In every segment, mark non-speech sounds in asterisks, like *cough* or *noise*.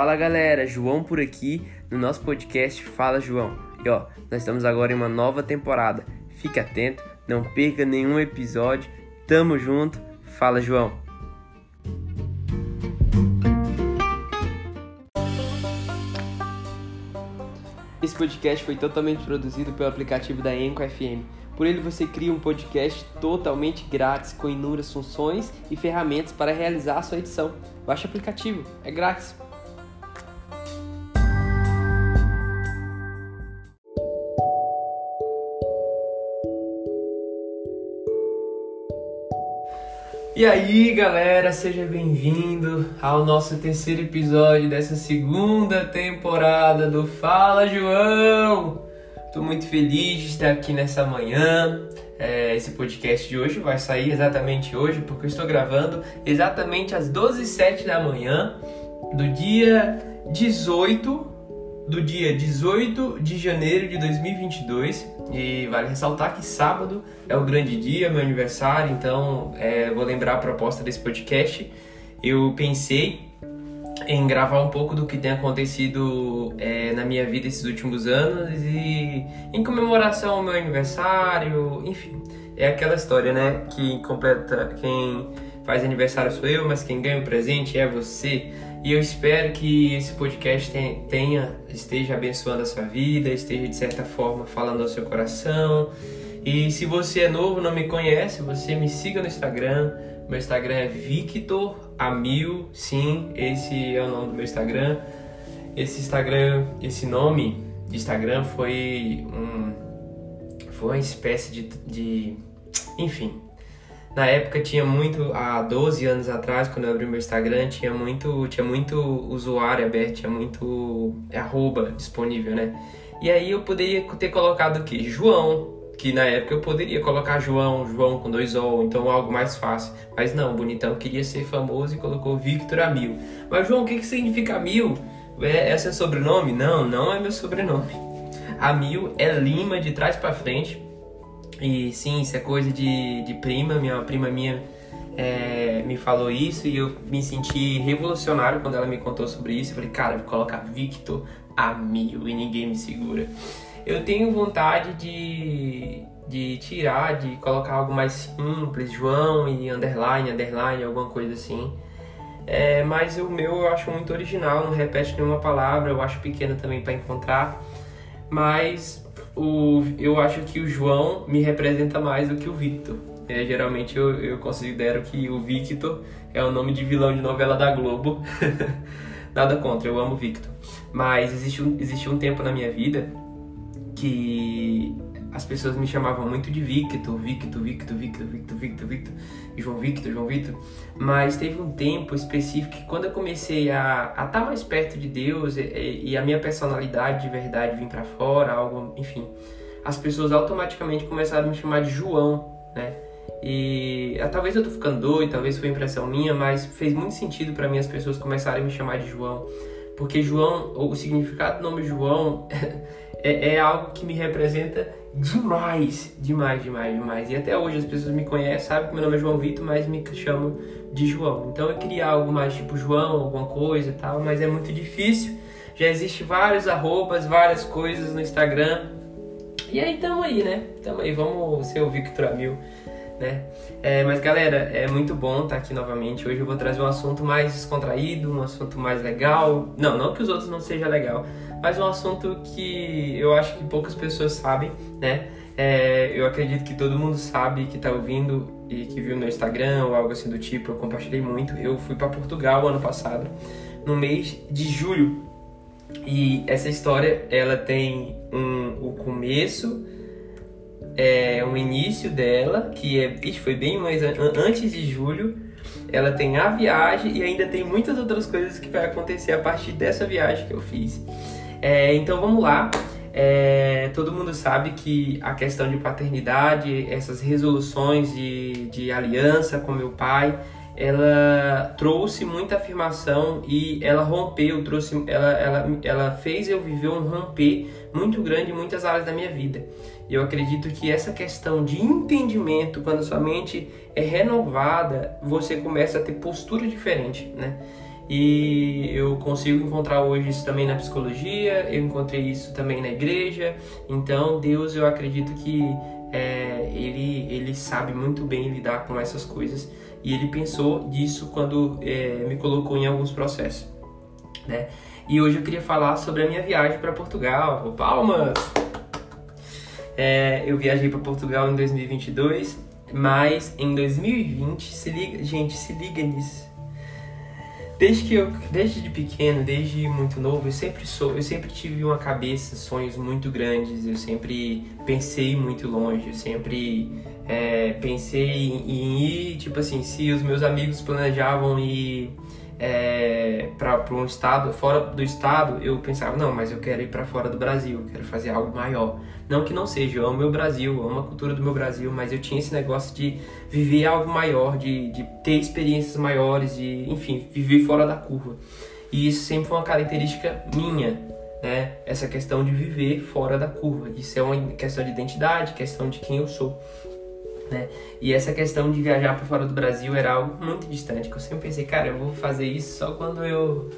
Fala galera, João por aqui no nosso podcast Fala João. E ó, nós estamos agora em uma nova temporada. Fique atento, não perca nenhum episódio. Tamo junto. Fala João. Esse podcast foi totalmente produzido pelo aplicativo da Enco FM. Por ele você cria um podcast totalmente grátis com inúmeras funções e ferramentas para realizar a sua edição. Baixe o aplicativo, é grátis. E aí, galera, seja bem-vindo ao nosso terceiro episódio dessa segunda temporada do Fala João. Estou muito feliz de estar aqui nessa manhã. É, esse podcast de hoje vai sair exatamente hoje, porque eu estou gravando exatamente às 12h07 da manhã do dia 18 do dia 18 de janeiro de 2022 e vale ressaltar que sábado é o grande dia, meu aniversário, então é, vou lembrar a proposta desse podcast. Eu pensei em gravar um pouco do que tem acontecido é, na minha vida esses últimos anos e em comemoração ao meu aniversário, enfim, é aquela história, né? Que completa quem faz aniversário sou eu, mas quem ganha o presente é você. E eu espero que esse podcast tenha, esteja abençoando a sua vida, esteja de certa forma falando ao seu coração. E se você é novo, não me conhece, você me siga no Instagram. Meu Instagram é Victor Amil, sim, esse é o nome do meu Instagram. Esse Instagram, esse nome de Instagram foi um foi uma espécie de, de enfim, na época tinha muito, há 12 anos atrás, quando eu abri meu Instagram, tinha muito, tinha muito usuário aberto, tinha muito arroba disponível, né? E aí eu poderia ter colocado o quê? João, que na época eu poderia colocar João, João com dois O, então algo mais fácil. Mas não, bonitão queria ser famoso e colocou Victor Amil. Mas João, o que, que significa Amil? É, esse é sobrenome? Não, não é meu sobrenome. Amil é Lima de trás para frente e sim, isso é coisa de, de prima, minha prima minha é, me falou isso e eu me senti revolucionário quando ela me contou sobre isso. Eu falei, cara, vou colocar Victor a mil e ninguém me segura. Eu tenho vontade de, de tirar, de colocar algo mais simples, João e underline, underline, alguma coisa assim. É, mas o meu eu acho muito original, não repete nenhuma palavra, eu acho pequeno também para encontrar. Mas o, eu acho que o João me representa mais do que o Victor. É, geralmente eu, eu considero que o Victor é o nome de vilão de novela da Globo. *laughs* Nada contra, eu amo Victor. Mas existe um, existe um tempo na minha vida que as pessoas me chamavam muito de Victor, Victor, Victor, Victor, Victor, Victor, Victor, João Victor, João Victor. Mas teve um tempo específico que quando eu comecei a estar tá mais perto de Deus e, e, a minha personalidade de verdade vir para fora, algo, enfim, as pessoas automaticamente começaram a me chamar de João, né? E ah, talvez eu tô ficando doido, talvez foi impressão minha, mas fez muito sentido para mim as pessoas começarem a me chamar de João, porque João, o significado do nome João *laughs* é, é algo que me representa demais, demais, demais, demais. E até hoje as pessoas me conhecem, sabem que meu nome é João Vitor, mas me chamam de João. Então eu queria algo mais tipo João, alguma coisa e tal, mas é muito difícil. Já existe vários arrobas, várias coisas no Instagram. E aí tamo aí, né? Tamo aí, vamos ser o Victor Amil, né? É, mas galera, é muito bom estar aqui novamente. Hoje eu vou trazer um assunto mais descontraído, um assunto mais legal. Não, não que os outros não sejam legal, mas um assunto que eu acho que poucas pessoas sabem, né? É, eu acredito que todo mundo sabe que está ouvindo e que viu no Instagram ou algo assim do tipo. Eu compartilhei muito. Eu fui para Portugal ano passado, no mês de julho. E essa história ela tem um, o começo, é, um início dela, que é, foi bem mais antes de julho. Ela tem a viagem e ainda tem muitas outras coisas que vai acontecer a partir dessa viagem que eu fiz. É, então vamos lá. É, todo mundo sabe que a questão de paternidade, essas resoluções de, de aliança com meu pai, ela trouxe muita afirmação e ela rompeu, trouxe, ela, ela, ela fez eu viver um romper muito grande em muitas áreas da minha vida. E eu acredito que essa questão de entendimento, quando sua mente é renovada, você começa a ter postura diferente, né? e eu consigo encontrar hoje isso também na psicologia, eu encontrei isso também na igreja. Então, Deus, eu acredito que é, ele, ele sabe muito bem lidar com essas coisas e ele pensou disso quando é, me colocou em alguns processos, né? E hoje eu queria falar sobre a minha viagem para Portugal. Palmas! É, eu viajei para Portugal em 2022, mas em 2020, se liga, gente, se liga nisso. Desde que eu, desde de pequeno, desde muito novo, eu sempre sou, eu sempre tive uma cabeça, sonhos muito grandes. Eu sempre pensei muito longe. Eu sempre é, pensei em, em ir, tipo assim, se os meus amigos planejavam ir é, para um estado, fora do estado, eu pensava, não, mas eu quero ir para fora do Brasil, quero fazer algo maior. Não que não seja, eu amo meu Brasil, eu amo a cultura do meu Brasil, mas eu tinha esse negócio de viver algo maior, de, de ter experiências maiores, de, enfim, viver fora da curva. E isso sempre foi uma característica minha, né? Essa questão de viver fora da curva. Isso é uma questão de identidade, questão de quem eu sou. Né? E essa questão de viajar para fora do Brasil era algo muito distante, que eu sempre pensei, cara, eu vou fazer isso só quando eu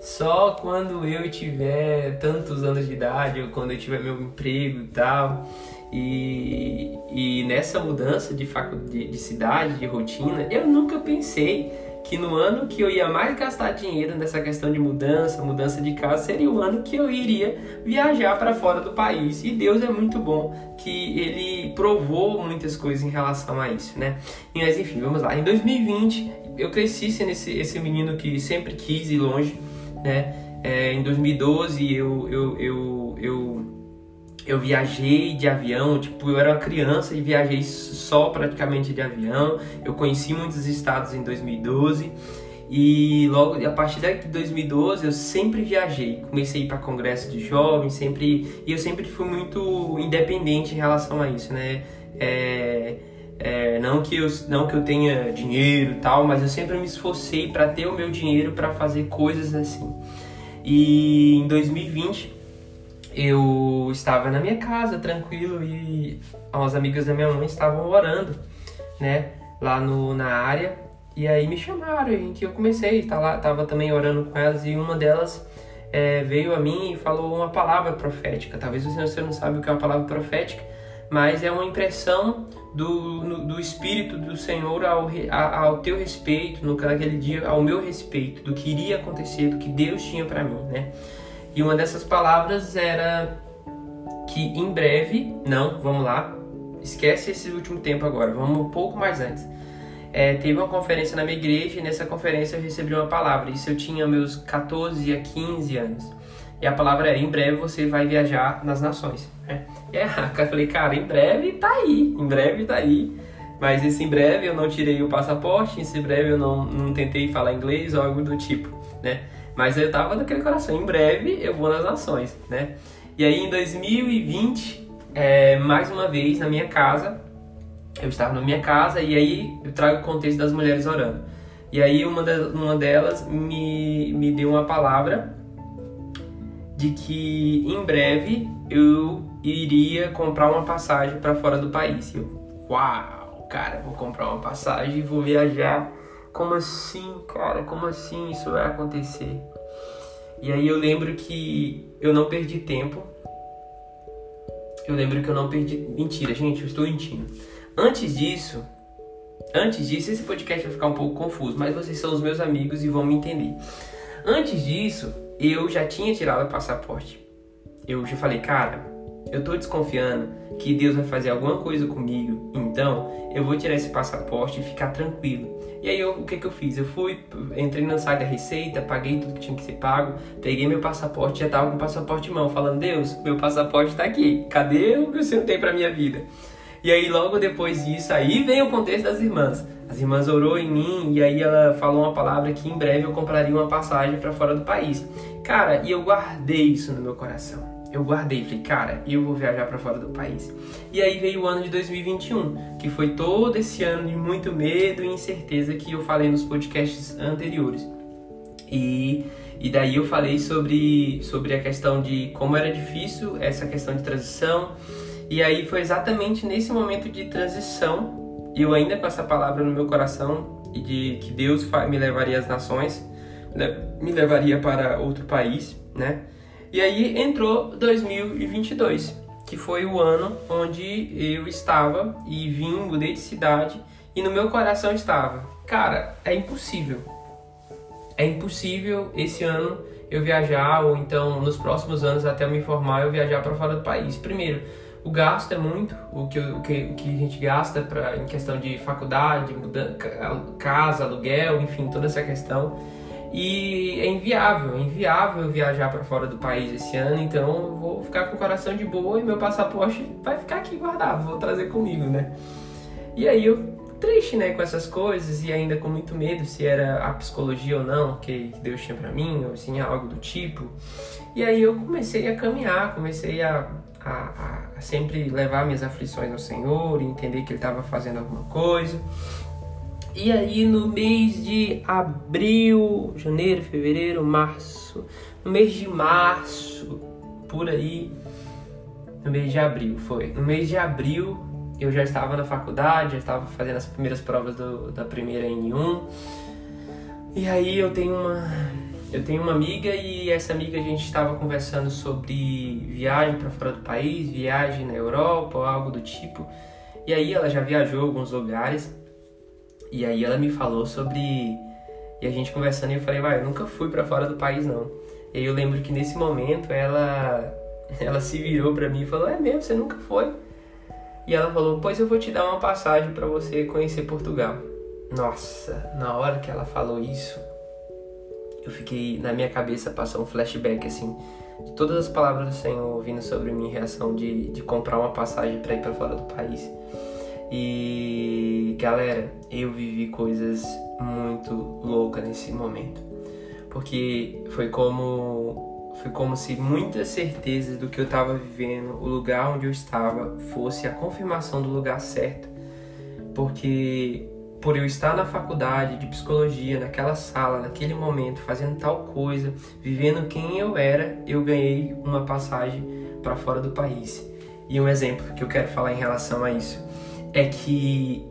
só quando eu tiver tantos anos de idade, ou quando eu tiver meu emprego e tal. E, e nessa mudança de, facu de, de cidade, de rotina, eu nunca pensei que no ano que eu ia mais gastar dinheiro nessa questão de mudança, mudança de casa, seria o ano que eu iria viajar para fora do país. E Deus é muito bom que ele provou muitas coisas em relação a isso, né? Mas enfim, vamos lá. Em 2020, eu cresci sendo esse, esse menino que sempre quis ir longe, né? É, em 2012 eu, eu, eu, eu eu viajei de avião, tipo, eu era uma criança e viajei só praticamente de avião. Eu conheci muitos estados em 2012 e logo a partir de 2012 eu sempre viajei. Comecei para congresso de jovens, sempre e eu sempre fui muito independente em relação a isso, né? É, é, não que eu não que eu tenha dinheiro e tal, mas eu sempre me esforcei para ter o meu dinheiro para fazer coisas assim. E em 2020 eu estava na minha casa tranquilo e as amigas da minha mãe estavam orando, né, lá no, na área. E aí me chamaram e que eu comecei, tá lá, tava também orando com elas e uma delas é, veio a mim e falou uma palavra profética. Talvez você não sabe o que é uma palavra profética, mas é uma impressão do, no, do Espírito do Senhor ao, ao teu respeito, no, naquele dia, ao meu respeito, do que iria acontecer, do que Deus tinha para mim, né? E uma dessas palavras era que em breve, não, vamos lá, esquece esse último tempo agora, vamos um pouco mais antes. É, teve uma conferência na minha igreja e nessa conferência eu recebi uma palavra. Isso eu tinha meus 14 a 15 anos. E a palavra é: em breve você vai viajar nas nações. Né? E eu falei, cara, em breve tá aí, em breve tá aí. Mas esse em breve eu não tirei o passaporte, esse em breve eu não, não tentei falar inglês ou algo do tipo, né? Mas eu tava naquele coração, em breve eu vou nas nações, né? E aí em 2020, é, mais uma vez na minha casa, eu estava na minha casa e aí eu trago o contexto das mulheres orando. E aí uma, de, uma delas me, me deu uma palavra de que em breve eu iria comprar uma passagem para fora do país. E eu, uau, cara, vou comprar uma passagem e vou viajar como assim, cara? Como assim isso vai acontecer? E aí eu lembro que eu não perdi tempo. Eu lembro que eu não perdi. Mentira, gente, eu estou mentindo. Antes disso, antes disso, esse podcast vai ficar um pouco confuso, mas vocês são os meus amigos e vão me entender. Antes disso, eu já tinha tirado o passaporte. Eu já falei, cara, eu tô desconfiando que Deus vai fazer alguma coisa comigo, então eu vou tirar esse passaporte e ficar tranquilo. E aí eu, o que que eu fiz? Eu fui, entrei no site da Receita, paguei tudo que tinha que ser pago, peguei meu passaporte, já tava com o passaporte em mão, falando, Deus, meu passaporte tá aqui, cadê o que Senhor tem pra minha vida? E aí logo depois disso, aí vem o contexto das irmãs. As irmãs orou em mim e aí ela falou uma palavra que em breve eu compraria uma passagem para fora do país. Cara, e eu guardei isso no meu coração eu guardei, falei, cara, eu vou viajar para fora do país. E aí veio o ano de 2021, que foi todo esse ano de muito medo e incerteza que eu falei nos podcasts anteriores. E, e daí eu falei sobre, sobre a questão de como era difícil essa questão de transição. E aí foi exatamente nesse momento de transição, eu ainda com essa palavra no meu coração, e de que Deus me levaria às nações, me levaria para outro país, né? E aí entrou 2022, que foi o ano onde eu estava e vim, mudei de cidade e no meu coração estava, cara, é impossível. É impossível esse ano eu viajar ou então nos próximos anos até eu me formar eu viajar para fora do país. Primeiro, o gasto é muito, o que, o que, o que a gente gasta pra, em questão de faculdade, mudança, casa, aluguel, enfim, toda essa questão. E é inviável, é inviável viajar para fora do país esse ano, então eu vou ficar com o coração de boa e meu passaporte vai ficar aqui guardado, vou trazer comigo, né? E aí eu triste, né, com essas coisas e ainda com muito medo se era a psicologia ou não que Deus tinha para mim, ou assim, algo do tipo. E aí eu comecei a caminhar, comecei a a, a, sempre levar minhas aflições ao Senhor entender que Ele estava fazendo alguma coisa. E aí no mês de abril, janeiro, fevereiro, março, no mês de março, por aí, no mês de abril foi. No mês de abril eu já estava na faculdade, já estava fazendo as primeiras provas do, da primeira N1. E aí eu tenho uma eu tenho uma amiga e essa amiga a gente estava conversando sobre viagem para fora do país, viagem na Europa ou algo do tipo. E aí ela já viajou alguns lugares. E aí ela me falou sobre e a gente conversando e eu falei, vai, eu nunca fui para fora do país não. E aí eu lembro que nesse momento ela *laughs* ela se virou para mim e falou: "É mesmo, você nunca foi?" E ela falou: "Pois eu vou te dar uma passagem para você conhecer Portugal." Nossa, na hora que ela falou isso, eu fiquei na minha cabeça passou um flashback assim de todas as palavras do Senhor vindo sobre minha reação de, de comprar uma passagem para ir para fora do país. E galera, eu vivi coisas muito loucas nesse momento. Porque foi como foi como se muitas certezas do que eu estava vivendo, o lugar onde eu estava, fosse a confirmação do lugar certo. Porque por eu estar na faculdade de psicologia, naquela sala, naquele momento, fazendo tal coisa, vivendo quem eu era, eu ganhei uma passagem para fora do país. E um exemplo que eu quero falar em relação a isso é que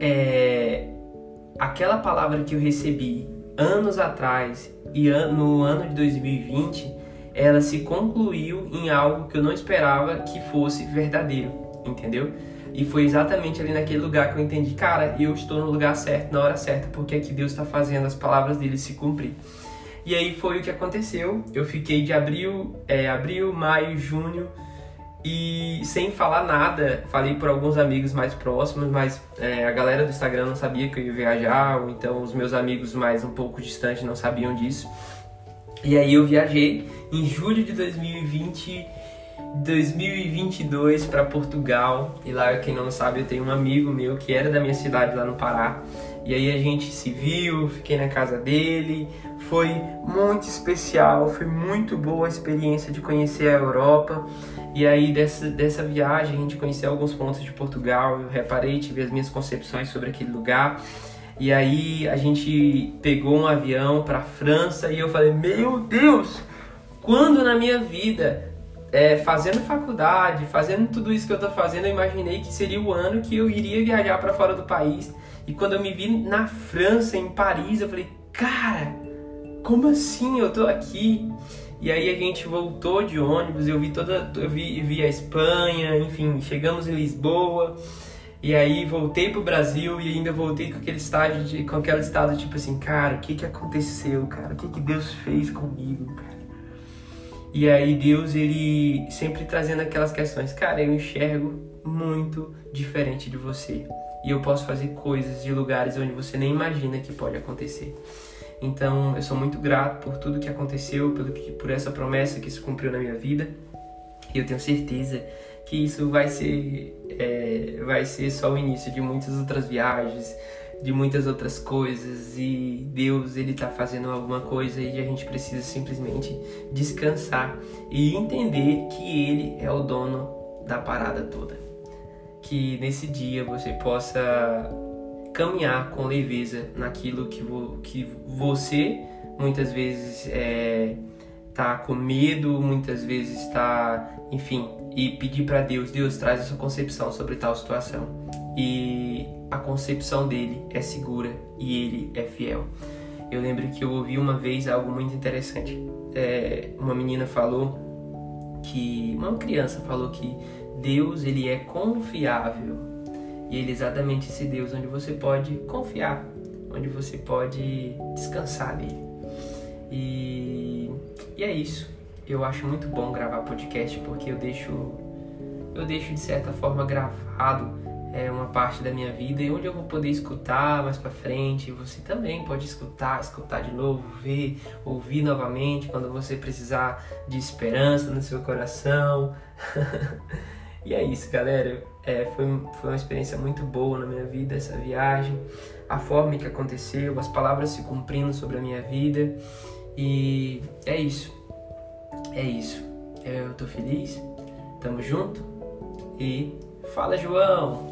é, aquela palavra que eu recebi anos atrás e no ano de 2020, ela se concluiu em algo que eu não esperava que fosse verdadeiro, entendeu? E foi exatamente ali naquele lugar que eu entendi, cara, eu estou no lugar certo, na hora certa, porque é que Deus está fazendo as palavras dele se cumprir. E aí foi o que aconteceu. Eu fiquei de abril, é, abril, maio, junho e sem falar nada. Falei por alguns amigos mais próximos, mas é, a galera do Instagram não sabia que eu ia viajar, ou então os meus amigos mais um pouco distantes não sabiam disso. E aí eu viajei em julho de 2020 2022 para Portugal. E lá, quem não sabe, eu tenho um amigo meu que era da minha cidade lá no Pará. E aí a gente se viu, fiquei na casa dele. Foi muito especial, foi muito boa a experiência de conhecer a Europa. E aí dessa, dessa viagem a gente conheceu alguns pontos de Portugal. Eu reparei, tive as minhas concepções sobre aquele lugar. E aí a gente pegou um avião para França e eu falei: "Meu Deus, quando na minha vida é, fazendo faculdade, fazendo tudo isso que eu tô fazendo, eu imaginei que seria o ano que eu iria viajar para fora do país. E quando eu me vi na França, em Paris, eu falei, cara, como assim eu tô aqui? E aí a gente voltou de ônibus, eu vi toda, eu vi, vi a Espanha, enfim, chegamos em Lisboa. E aí voltei pro Brasil e ainda voltei com aquele estágio de, com aquele estado tipo assim, cara, o que que aconteceu, cara? O que que Deus fez comigo, cara? E aí Deus, ele sempre trazendo aquelas questões, cara, eu enxergo muito diferente de você. E eu posso fazer coisas de lugares onde você nem imagina que pode acontecer. Então, eu sou muito grato por tudo que aconteceu, pelo que, por essa promessa que se cumpriu na minha vida. E eu tenho certeza que isso vai ser, é, vai ser só o início de muitas outras viagens, de muitas outras coisas e Deus ele está fazendo alguma coisa e a gente precisa simplesmente descansar e entender que ele é o dono da parada toda. Que nesse dia você possa caminhar com leveza naquilo que, vo, que você muitas vezes é, tá com medo, muitas vezes está, enfim, e pedir para Deus, Deus traz a sua concepção sobre tal situação. E a concepção dele é segura e ele é fiel. Eu lembro que eu ouvi uma vez algo muito interessante. É, uma menina falou que uma criança falou que Deus ele é confiável e ele é exatamente esse Deus onde você pode confiar, onde você pode descansar nele. E, e é isso. Eu acho muito bom gravar podcast porque eu deixo eu deixo de certa forma gravado é, uma parte da minha vida e onde eu vou poder escutar mais para frente. Você também pode escutar, escutar de novo, ver, ouvir novamente quando você precisar de esperança no seu coração. *laughs* e é isso, galera. É, foi, foi uma experiência muito boa na minha vida essa viagem, a forma que aconteceu, as palavras se cumprindo sobre a minha vida. E é isso. É isso. Eu tô feliz. Tamo junto. E fala, João!